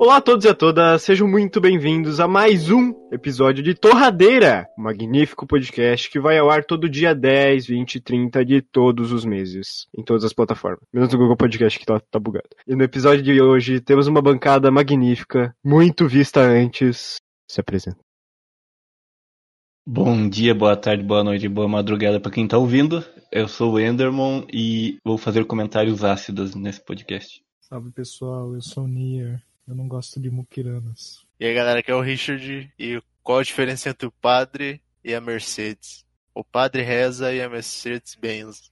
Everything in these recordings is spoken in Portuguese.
Olá a todos e a todas, sejam muito bem-vindos a mais um episódio de Torradeira, um magnífico podcast que vai ao ar todo dia 10, 20 e 30 de todos os meses, em todas as plataformas, menos no Google Podcast que tá, tá bugado. E no episódio de hoje temos uma bancada magnífica, muito vista antes. Se apresenta. Bom dia, boa tarde, boa noite, boa madrugada para quem tá ouvindo. Eu sou o Enderman e vou fazer comentários ácidos nesse podcast. Salve pessoal, eu sou o Nier. Eu não gosto de mukiranas. E aí galera, aqui é o Richard. E qual a diferença entre o padre e a Mercedes? O padre reza e a Mercedes benza.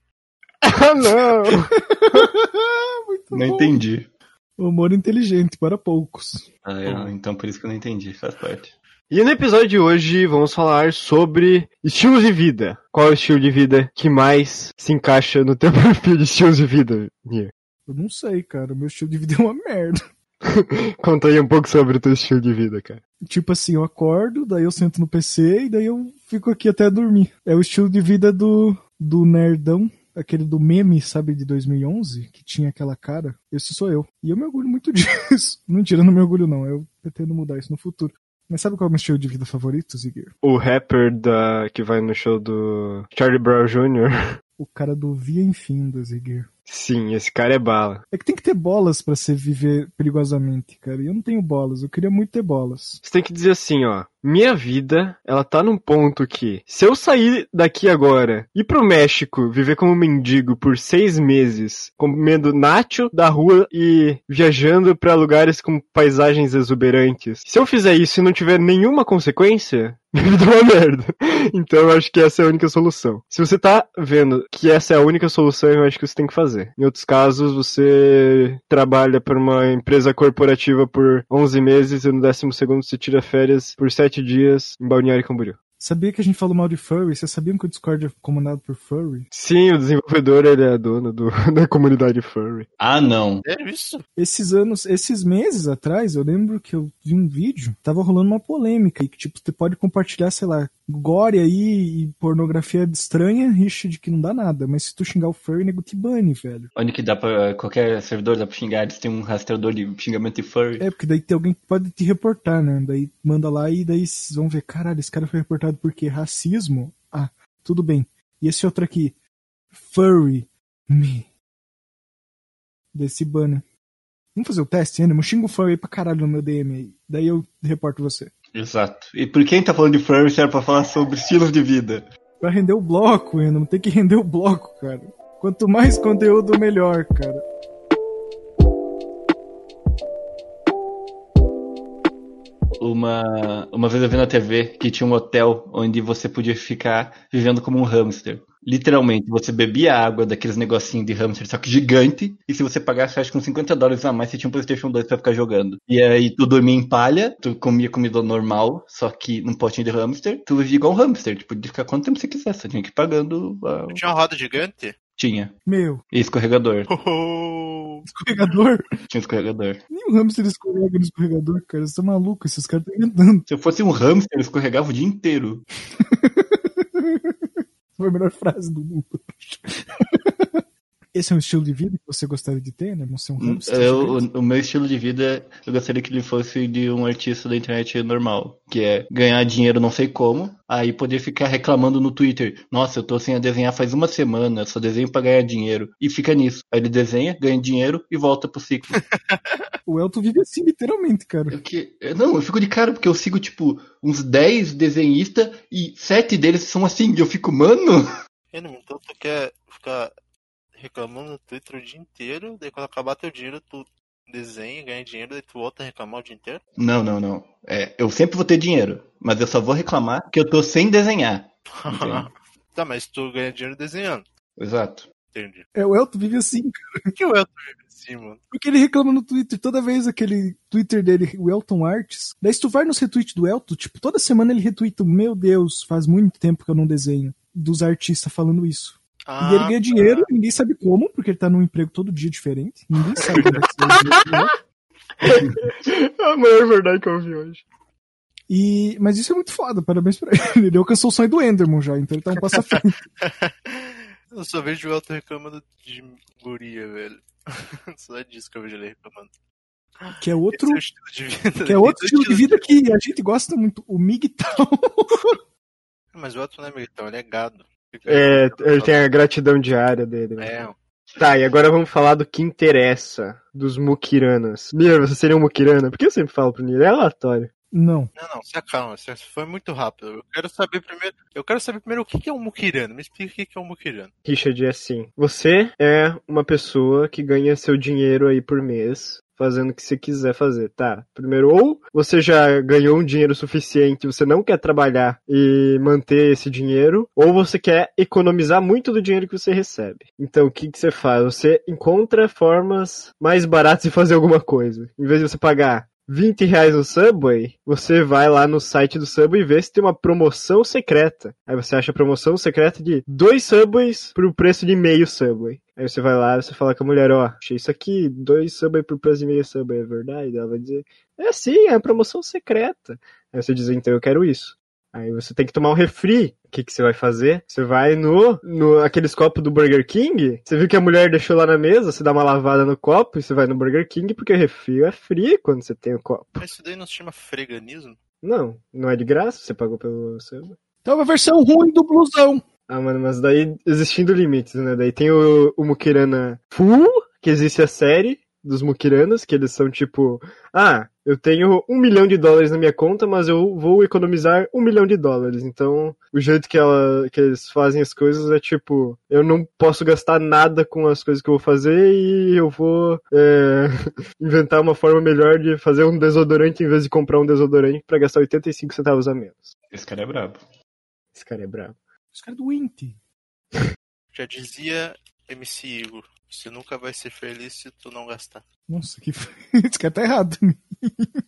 Ah, não! Muito Não bom. entendi. Humor inteligente para poucos. Ah, é, então por isso que eu não entendi, faz parte. E no episódio de hoje vamos falar sobre estilos de vida. Qual é o estilo de vida que mais se encaixa no teu perfil de estilos de vida, Nier? Eu não sei, cara. Meu estilo de vida é uma merda. Conta aí um pouco sobre o teu estilo de vida, cara. Tipo assim, eu acordo, daí eu sento no PC e daí eu fico aqui até dormir. É o estilo de vida do, do nerdão, aquele do meme, sabe, de 2011, que tinha aquela cara. Esse sou eu. E eu me orgulho muito disso. Não me orgulho não. Eu pretendo mudar isso no futuro. Mas sabe qual é o meu estilo de vida favorito, Ziguir? O rapper da que vai no show do Charlie Brown Jr. O cara do Via Infinda, Ziguir. Sim, esse cara é bala. É que tem que ter bolas pra se viver perigosamente, cara. E eu não tenho bolas. Eu queria muito ter bolas. Você tem que dizer assim, ó. Minha vida, ela tá num ponto que, se eu sair daqui agora, ir pro México, viver como mendigo por seis meses, comendo nacho da rua e viajando pra lugares com paisagens exuberantes, se eu fizer isso e não tiver nenhuma consequência, minha vida é uma merda. Então eu acho que essa é a única solução. Se você tá vendo que essa é a única solução, eu acho que você tem que fazer. Em outros casos, você trabalha para uma empresa corporativa por 11 meses e no décimo segundo você tira férias por 7 dias em Balneário Camboriú. Sabia que a gente falou mal de furry? Vocês sabiam que o Discord é comandado por furry? Sim, o desenvolvedor ele é dono do, da comunidade furry. Ah, não. É isso? Esses anos, esses meses atrás, eu lembro que eu vi um vídeo, tava rolando uma polêmica e que, tipo, você pode compartilhar, sei lá, gore aí e pornografia estranha, Richard, que não dá nada. Mas se tu xingar o furry, nego te bane, velho. Onde que dá pra. Qualquer servidor dá pra xingar, eles têm um rastreador de xingamento de furry. É, porque daí tem alguém que pode te reportar, né? Daí manda lá e daí vocês vão ver, caralho, esse cara foi reportado por quê? Racismo? Ah, tudo bem. E esse outro aqui? Furry. Me. Desse banner. Vamos fazer o teste ainda? Eu xingo o furry pra caralho no meu DM aí. Daí eu reporto você. Exato. E por quem tá falando de furry, serve pra falar sobre estilos de vida. Pra render o bloco. Não tem que render o bloco, cara. Quanto mais conteúdo, melhor, cara. Uma, uma vez eu vi na TV que tinha um hotel onde você podia ficar vivendo como um hamster. Literalmente, você bebia água daqueles negocinhos de hamster, só que gigante, e se você pagasse, acho que uns 50 dólares a mais, você tinha um PlayStation 2 pra ficar jogando. E aí, tu dormia em palha, tu comia comida normal, só que num potinho de hamster, tu vivia igual um hamster, tu podia ficar quanto tempo você quisesse, você tinha que ir pagando. a- Tinha uma roda gigante? Tinha. Meu, E escorregador. Oh, escorregador. Tinha escorregador. Nem o hamster escorrega no escorregador, cara. Você tá maluco? Esses caras estão inventando. Se eu fosse um hamster, eu escorregava o dia inteiro. Foi a melhor frase do mundo. Esse é um estilo de vida que você gostaria de ter, né? Não ser um hamster. Eu, o, o meu estilo de vida, eu gostaria que ele fosse de um artista da internet normal. Que é ganhar dinheiro não sei como, aí poder ficar reclamando no Twitter. Nossa, eu tô sem a desenhar faz uma semana, só desenho pra ganhar dinheiro. E fica nisso. Aí ele desenha, ganha dinheiro e volta pro ciclo. O Elton vive assim, literalmente, cara. Eu que, não, eu fico de cara porque eu sigo, tipo, uns 10 desenhistas e 7 deles são assim. E eu fico, mano... Então tu quer ficar reclamando no Twitter o dia inteiro, daí quando acabar teu dinheiro, tu desenha, ganha dinheiro, daí tu volta a reclamar o dia inteiro? Não, não, não. É, eu sempre vou ter dinheiro, mas eu só vou reclamar que eu tô sem desenhar. Tá, mas tu ganha dinheiro desenhando. Exato. Entendi. É, o Elton vive assim, cara. Por que o Elton vive assim, mano? Porque ele reclama no Twitter, toda vez aquele Twitter dele, o Elton Arts. Daí se tu vai nos retweets do Elton, tipo, toda semana ele retweeta, meu Deus, faz muito tempo que eu não desenho. Dos artistas falando isso. Ah, e ele ganha dinheiro, ninguém sabe como, porque ele tá num emprego todo dia diferente. Ninguém sabe como é que dele. a maior verdade que eu ouvi hoje. E, mas isso é muito foda, parabéns pra ele. Ele alcançou o sonho do Enderman já, então ele tá um passo à frente. Eu só vejo o Elton reclamando de guria, velho. Só é disso que eu vejo ele reclamando. Que é outro, é o estilo de vida. que é outro Tem estilo de vida que a gente gosta muito. O MGTOW. Mas o outro não é militão, ele é gado. Fica- É, ele tem a gratidão diária dele. né? É, Tá, e agora vamos falar do que interessa, dos Mukiranas. Mir, você seria um Mukirana? Por que eu sempre falo pro Nir? É aleatório. Não. Não, não, se acalma, você foi muito rápido. Eu quero saber primeiro. Eu quero saber primeiro o que é um Mukirano. Me explica o que que é um Mukirano. Richard, é assim. Você é uma pessoa que ganha seu dinheiro aí por mês. Fazendo o que você quiser fazer, tá? Primeiro, ou você já ganhou um dinheiro suficiente, você não quer trabalhar e manter esse dinheiro, ou você quer economizar muito do dinheiro que você recebe. Então, o que, que você faz? Você encontra formas mais baratas de fazer alguma coisa. Em vez de você pagar 20 reais no Subway, você vai lá no site do Subway e vê se tem uma promoção secreta. Aí você acha a promoção secreta de dois Subways pro preço de meio Subway. Aí você vai lá você fala com a mulher, ó, achei isso aqui, dois Subway por preço de meio Subway, é verdade? Ela vai dizer, é sim, é promoção secreta. Aí você diz, então eu quero isso. Aí você tem que tomar um refri. O que, que você vai fazer? Você vai no, no aqueles copos do Burger King. Você viu que a mulher deixou lá na mesa, você dá uma lavada no copo e você vai no Burger King porque o refri é frio quando você tem o copo. Mas isso daí não se chama freganismo? Não, não é de graça, você pagou pelo seu. Então é a versão ruim do blusão. Ah, mano, mas daí existindo limites, né? Daí tem o, o Mukirana Full, que existe a série dos Mukiranas, que eles são tipo, ah, eu tenho um milhão de dólares na minha conta, mas eu vou economizar um milhão de dólares. Então, o jeito que, ela, que eles fazem as coisas é tipo, eu não posso gastar nada com as coisas que eu vou fazer e eu vou é, inventar uma forma melhor de fazer um desodorante em vez de comprar um desodorante pra gastar 85 centavos a menos. Esse cara é brabo. Esse cara é brabo. Os caras do Inti. Já dizia MC Igor. Você nunca vai ser feliz se tu não gastar. Nossa, que. Esse cara tá errado.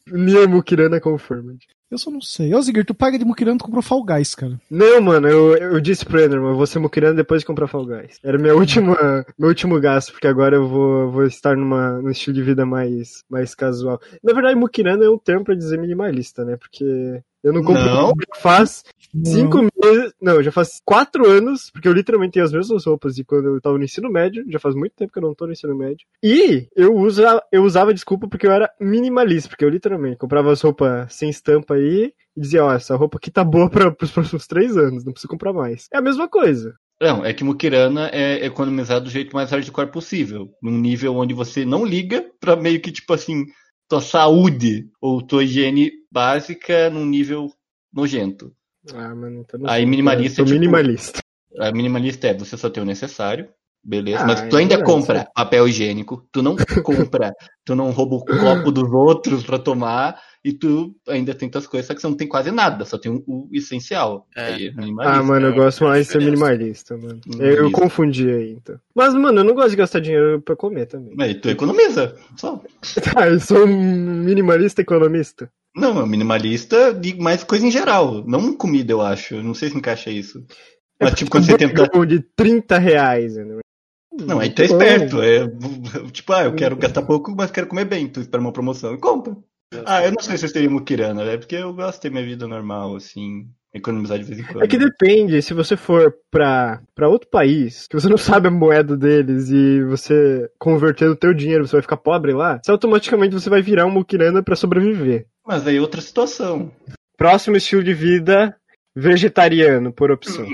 Nier Mukirana Confirmed. Eu só não sei. Ô, Zigger, tu paga de Mukirano, tu comprou Fall Guys, cara. Não, mano, eu, eu disse pro Enderman, eu vou ser Mukirana depois de comprar Fall Guys. Era minha última, meu último gasto, porque agora eu vou, vou estar numa, num estilo de vida mais, mais casual. Na verdade, Mukirana é um termo pra dizer minimalista, né? Porque eu não compro Não. faz cinco meses, não, já faz quatro anos, porque eu literalmente tenho as mesmas roupas de quando eu tava no ensino médio, já faz muito tempo que eu não tô no ensino médio. E eu, usa, eu usava desculpa porque eu era minimalista, porque eu literalmente comprava as roupas sem estampa aí e dizia, ó, essa roupa aqui tá boa para os próximos três anos, não preciso comprar mais. É a mesma coisa. Não, é que Mukirana é economizar do jeito mais hardcore possível. Num nível onde você não liga pra meio que, tipo assim, tua saúde ou tua higiene básica num nível nojento. Ah, mano, então Aí minimalista eu sou é tipo- minimalista. A minimalista é você só tem o necessário, beleza, Ah, mas tu é ainda verdade, compra papel higiênico, tu não compra, tu não rouba o copo dos outros pra tomar e tu ainda tem tuas coisas, só que você não tem quase nada, só tem o, o essencial. É. Aí é. Ah, mano, eu é gosto uma mais de ser minimalista, mano. Eu, eu confundi aí, então. Mas, mano, eu não gosto de gastar dinheiro pra comer também. Mas tu economiza, só. Tá, eu sou um minimalista economista. Não, é minimalista de mais coisa em geral, não comida, eu acho. Não sei se encaixa isso. Mas tipo, quando você tenta. Um de 30 reais, né? Não, aí tu é esperto. É, tipo, ah, eu quero gastar pouco, mas quero comer bem. Tu espera uma promoção e compra. Ah, eu não sei se eu teria Mukirana, é porque eu gosto de ter minha vida normal, assim, economizar de vez em quando. É que depende, se você for pra, pra outro país, que você não sabe a moeda deles e você converter o teu dinheiro, você vai ficar pobre lá, você automaticamente você vai virar um mukirana pra sobreviver. Mas aí é outra situação. Próximo estilo de vida, vegetariano, por opção.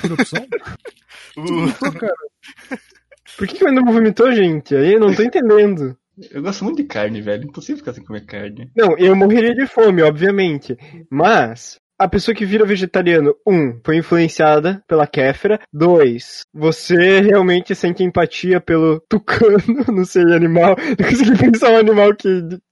Por opção? Pô, cara, Por que, que ainda não vomitou, gente? Aí eu não tô entendendo. Eu gosto muito de carne, velho. Impossível ficar sem comer carne. Não, eu morreria de fome, obviamente. Mas a pessoa que vira vegetariano, um, foi influenciada pela Kéfera. Dois, você realmente sente empatia pelo tucano, não sei, animal. Eu consegui pensar um animal que,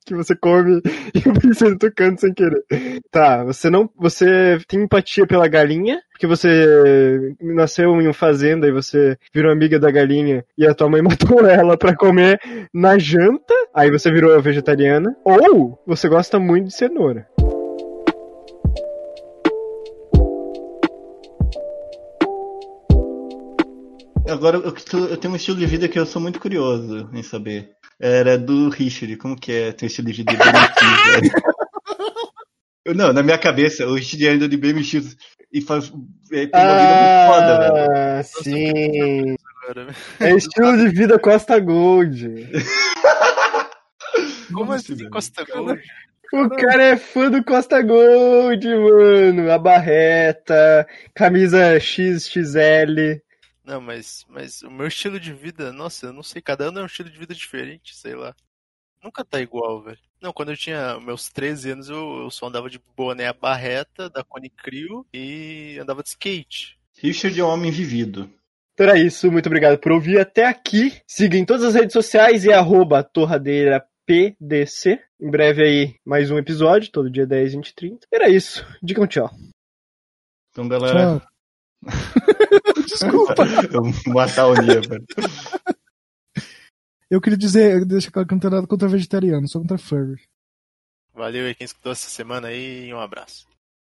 que você come e eu pensei no tucano sem querer. Tá, você não. Você tem empatia pela galinha, porque você nasceu em uma fazenda e você virou amiga da galinha e a tua mãe matou ela pra comer na janta, aí você virou vegetariana. Ou você gosta muito de cenoura. Agora, eu, tô- eu tenho um estilo de vida que eu sou muito curioso em saber. Era do Richard, como que é teu estilo de vida? Eu- Não, na minha cabeça, o Richard anda de BMX e faz, é, tem uma vida muito foda, velho. Ah, sim. É estilo de vida Costa Gold. Como assim. Costa Gold? O cara é fã do Costa Gold, mano. A barreta, camisa XXL. Não, mas, mas o meu estilo de vida, nossa, eu não sei, cada ano é um estilo de vida diferente, sei lá. Nunca tá igual, velho. Não, quando eu tinha meus 13 anos, eu, eu só andava de boné a barreta da Cone Crew e andava de skate. Richard é um homem vivido. Então era isso, muito obrigado por ouvir até aqui. Siga em todas as redes sociais e arroba torradeirapdc. Em breve aí, mais um episódio, todo dia 10, 20 e 30. Era isso. Digam tchau. Então, galera, Tchau. Desculpa. matar o Nia, velho. Eu queria dizer, deixa claro que eu não tenho nada contra vegetariano, só contra furry. Valeu aí quem escutou essa semana aí e um abraço.